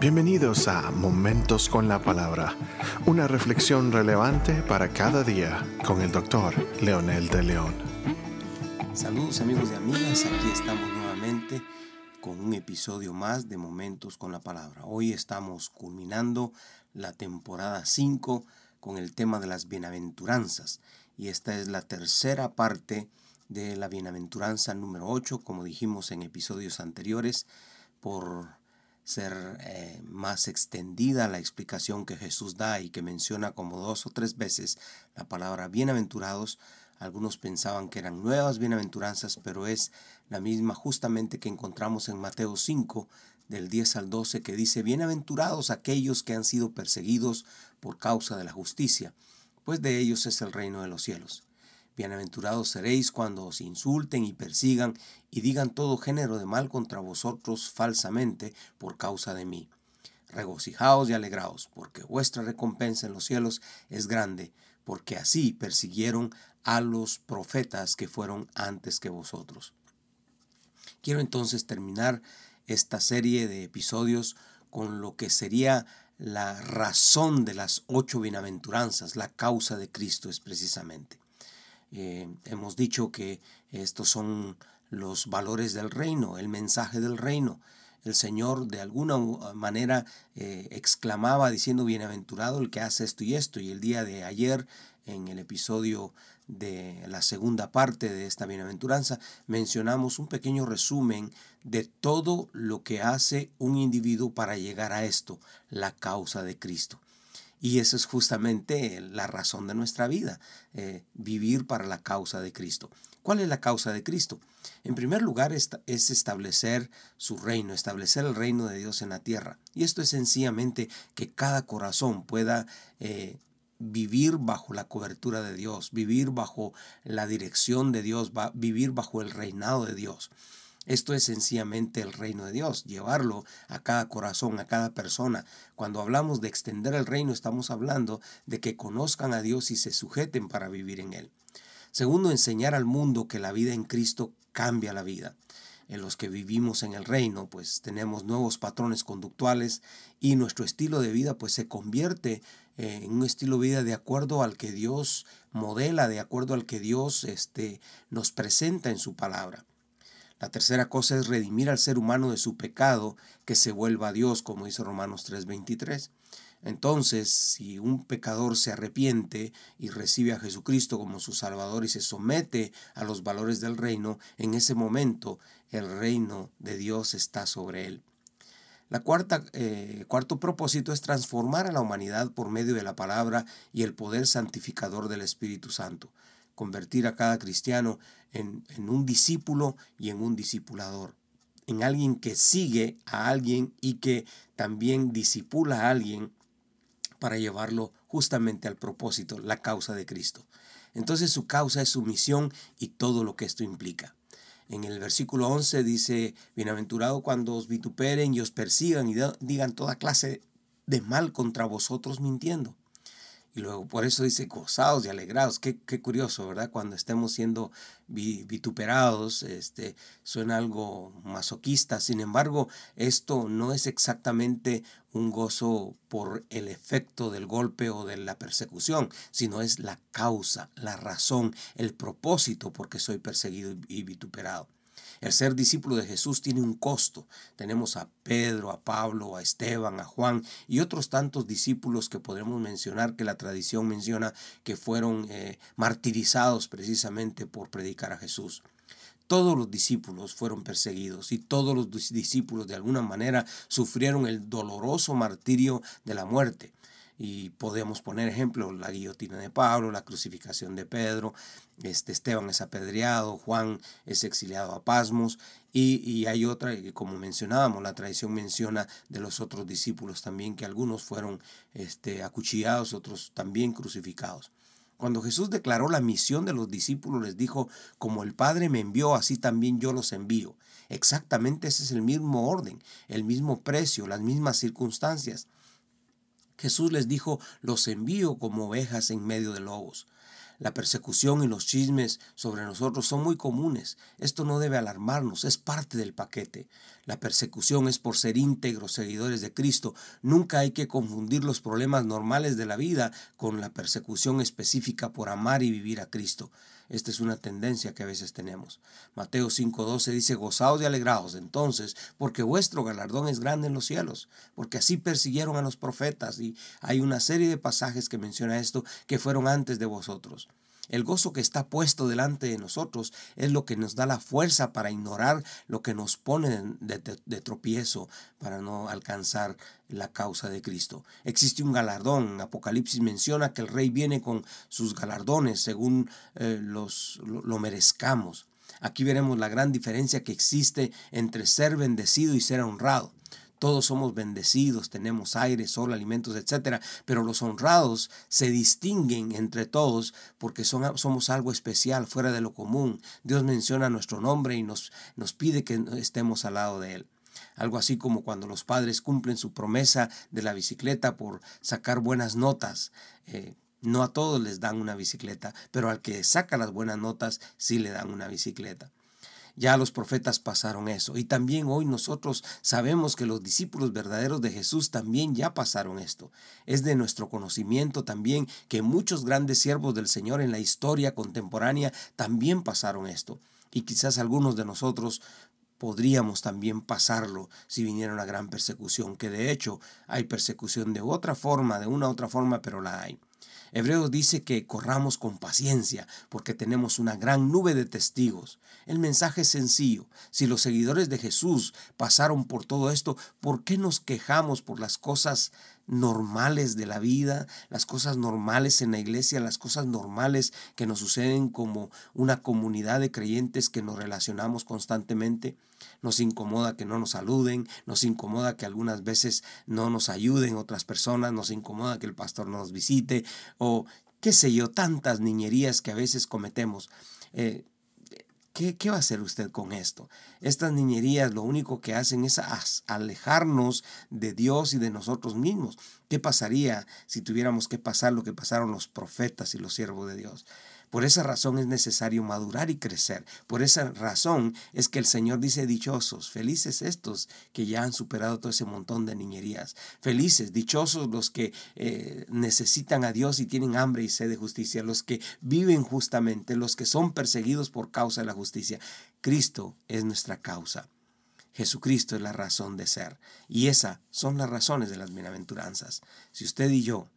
Bienvenidos a Momentos con la Palabra, una reflexión relevante para cada día con el doctor Leonel de León. Saludos amigos y amigas, aquí estamos nuevamente con un episodio más de Momentos con la Palabra. Hoy estamos culminando la temporada 5 con el tema de las bienaventuranzas y esta es la tercera parte de la bienaventuranza número 8, como dijimos en episodios anteriores, por ser eh, más extendida la explicación que Jesús da y que menciona como dos o tres veces la palabra bienaventurados. Algunos pensaban que eran nuevas bienaventuranzas, pero es la misma justamente que encontramos en Mateo 5, del 10 al 12, que dice, bienaventurados aquellos que han sido perseguidos por causa de la justicia, pues de ellos es el reino de los cielos. Bienaventurados seréis cuando os insulten y persigan y digan todo género de mal contra vosotros falsamente por causa de mí. Regocijaos y alegraos, porque vuestra recompensa en los cielos es grande, porque así persiguieron a los profetas que fueron antes que vosotros. Quiero entonces terminar esta serie de episodios con lo que sería la razón de las ocho bienaventuranzas, la causa de Cristo es precisamente. Eh, hemos dicho que estos son los valores del reino, el mensaje del reino. El Señor de alguna manera eh, exclamaba diciendo, bienaventurado el que hace esto y esto. Y el día de ayer, en el episodio de la segunda parte de esta bienaventuranza, mencionamos un pequeño resumen de todo lo que hace un individuo para llegar a esto, la causa de Cristo. Y esa es justamente la razón de nuestra vida, eh, vivir para la causa de Cristo. ¿Cuál es la causa de Cristo? En primer lugar es establecer su reino, establecer el reino de Dios en la tierra. Y esto es sencillamente que cada corazón pueda eh, vivir bajo la cobertura de Dios, vivir bajo la dirección de Dios, vivir bajo el reinado de Dios. Esto es sencillamente el reino de Dios, llevarlo a cada corazón, a cada persona. Cuando hablamos de extender el reino, estamos hablando de que conozcan a Dios y se sujeten para vivir en Él. Segundo, enseñar al mundo que la vida en Cristo cambia la vida. En los que vivimos en el reino, pues tenemos nuevos patrones conductuales y nuestro estilo de vida pues se convierte en un estilo de vida de acuerdo al que Dios modela, de acuerdo al que Dios este, nos presenta en su palabra. La tercera cosa es redimir al ser humano de su pecado, que se vuelva a Dios, como dice Romanos 3:23. Entonces, si un pecador se arrepiente y recibe a Jesucristo como su Salvador y se somete a los valores del reino, en ese momento el reino de Dios está sobre él. La cuarta, eh, cuarto propósito es transformar a la humanidad por medio de la palabra y el poder santificador del Espíritu Santo convertir a cada cristiano en, un discípulo y en un discipulador, en alguien que sigue a alguien y que también disipula a alguien para llevarlo justamente al propósito, la causa de Cristo. Entonces su causa es su misión y todo lo que esto implica. En el versículo 11 dice, bienaventurado cuando os vituperen y os persigan y digan toda clase de mal contra vosotros mintiendo. Y luego por eso dice gozados y alegrados. Qué, qué curioso, ¿verdad? Cuando estemos siendo vituperados, este, suena algo masoquista. Sin embargo, esto no es exactamente un gozo por el efecto del golpe o de la persecución, sino es la causa, la razón, el propósito por qué soy perseguido y vituperado. El ser discípulo de Jesús tiene un costo. Tenemos a Pedro, a Pablo, a Esteban, a Juan y otros tantos discípulos que podremos mencionar que la tradición menciona que fueron eh, martirizados precisamente por predicar a Jesús. Todos los discípulos fueron perseguidos y todos los discípulos de alguna manera sufrieron el doloroso martirio de la muerte. Y podemos poner ejemplo la guillotina de Pablo, la crucificación de Pedro, este Esteban es apedreado, Juan es exiliado a Pasmos, y, hay otra, como mencionábamos, la tradición menciona de los otros discípulos también, que algunos fueron este, acuchillados, otros también crucificados. Cuando Jesús declaró la misión de los discípulos, les dijo, como el Padre me envió, así también yo los envío. Exactamente ese es el mismo orden, el mismo precio, las mismas circunstancias. Jesús les dijo, los envío como ovejas en medio de lobos. La persecución y los chismes sobre nosotros son muy comunes. Esto no debe alarmarnos, es parte del paquete. La persecución es por ser íntegros seguidores de Cristo. Nunca hay que confundir los problemas normales de la vida con la persecución específica por amar y vivir a Cristo. Esta es una tendencia que a veces tenemos. Mateo 5:12 dice, gozaos y alegraos entonces, porque vuestro galardón es grande en los cielos, porque así persiguieron a los profetas. Y hay una serie de pasajes que menciona esto que fueron antes de vosotros. El gozo que está puesto delante de nosotros es lo que nos da la fuerza para ignorar lo que nos pone de, tropiezo para no alcanzar la causa de Cristo. Existe un galardón. Apocalipsis menciona que el rey viene con sus galardones según eh, los, lo merezcamos. Aquí veremos la gran diferencia que existe entre ser bendecido y ser honrado. Todos somos bendecidos, tenemos aire, sol, alimentos, etc. Pero los honrados se distinguen entre todos porque somos algo especial, fuera de lo común. Dios menciona nuestro nombre y nos, nos pide que estemos al lado de Él. Algo así como cuando los padres cumplen su promesa de la bicicleta por sacar buenas notas. Eh, no a todos les dan una bicicleta, pero al que saca las buenas notas sí le dan una bicicleta. Ya los profetas pasaron eso. Y también hoy nosotros sabemos que los discípulos verdaderos de Jesús también ya pasaron esto. Es de nuestro conocimiento también que muchos grandes siervos del Señor en la historia contemporánea también pasaron esto. Y quizás algunos de nosotros podríamos también pasarlo si viniera una gran persecución, que de hecho hay persecución de otra forma, de una otra forma, pero la hay. Hebreos dice que corramos con paciencia porque tenemos una gran nube de testigos. El mensaje es sencillo. Si los seguidores de Jesús pasaron por todo esto, ¿por qué nos quejamos por las cosas normales de la vida, las cosas normales en la iglesia, las cosas normales que nos suceden como una comunidad de creyentes que nos relacionamos constantemente. Nos incomoda que no nos saluden, nos incomoda que algunas veces no nos ayuden otras personas, nos incomoda que el pastor no nos visite o qué sé yo, tantas niñerías que a veces cometemos. Eh, ¿Qué, va a hacer usted con esto? Estas niñerías lo único que hacen es alejarnos de Dios y de nosotros mismos. ¿Qué pasaría si tuviéramos que pasar lo que pasaron los profetas y los siervos de Dios? Por esa razón es necesario madurar y crecer. Por esa razón es que el Señor dice dichosos, felices estos que ya han superado todo ese montón de niñerías. Felices, dichosos los que eh, necesitan a Dios y tienen hambre y sed de justicia, los que viven justamente, los que son perseguidos por causa de la justicia. Cristo es nuestra causa. Jesucristo es la razón de ser. Y esas son las razones de las bienaventuranzas. Si usted y yo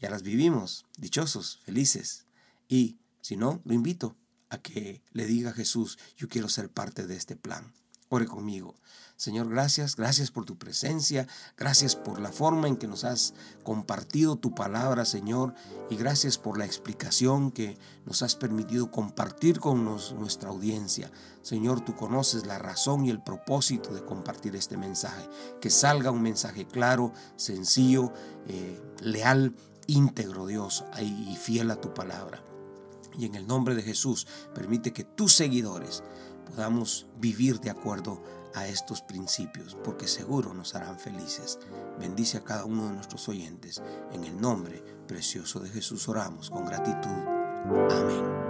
ya las vivimos, dichosos, felices, y si no, lo invito a que le diga a Jesús, yo quiero ser parte de este plan. Ore conmigo. Señor, gracias, gracias por tu presencia, gracias por la forma en que nos has compartido tu palabra, Señor, y gracias por la explicación que nos has permitido compartir con nuestra audiencia. Señor, tú conoces la razón y el propósito de compartir este mensaje, que salga un mensaje claro, sencillo, eh, leal, íntegro, Dios, y fiel a tu palabra. Y en el nombre de Jesús, permite que tus seguidores podamos vivir de acuerdo a estos principios, porque seguro nos harán felices. Bendice a cada uno de nuestros oyentes. En el nombre precioso de Jesús oramos con gratitud. Amén.